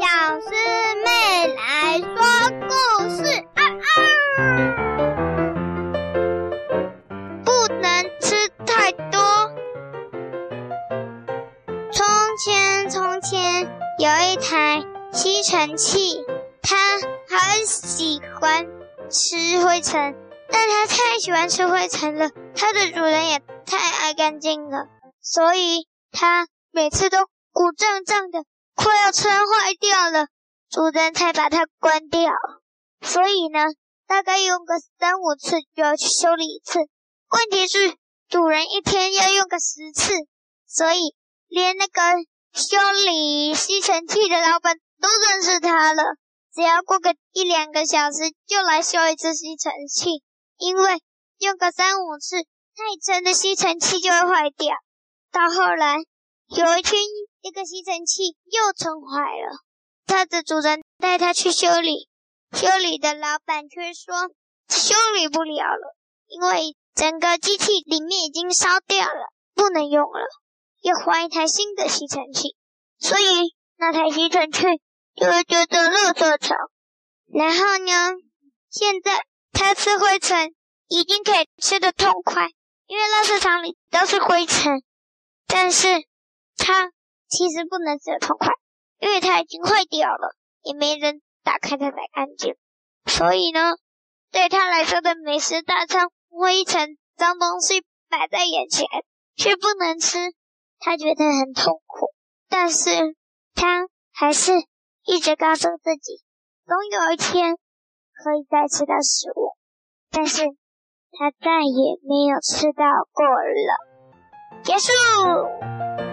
小师妹来说故事。啊啊！不能吃太多。从前，从前有一台吸尘器，它很喜欢吃灰尘，但它太喜欢吃灰尘了，它的主人也太爱干净了，所以它每次都鼓胀胀的。车坏掉了，主人才把它关掉。所以呢，大概用个三五次就要去修理一次。问题是，主人一天要用个十次，所以连那个修理吸尘器的老板都认识他了。只要过个一两个小时，就来修一次吸尘器，因为用个三五次，太沉的吸尘器就会坏掉。到后来，有一天。这个吸尘器又撑坏了，它的主人带它去修理，修理的老板却说修理不了了，因为整个机器里面已经烧掉了，不能用了，要换一台新的吸尘器。所以那台吸尘器就会觉得垃圾场。然后呢，现在它吃灰尘已经可以吃得痛快，因为垃圾场里都是灰尘，但是它。其实不能吃得痛快，因为它已经坏掉了，也没人打开它才干净。所以呢，对他来说的美食大餐，灰尘、脏东西摆在眼前却不能吃，他觉得很痛苦。但是他还是一直告诉自己，总有一天可以再吃到食物。但是他再也没有吃到过了。结束。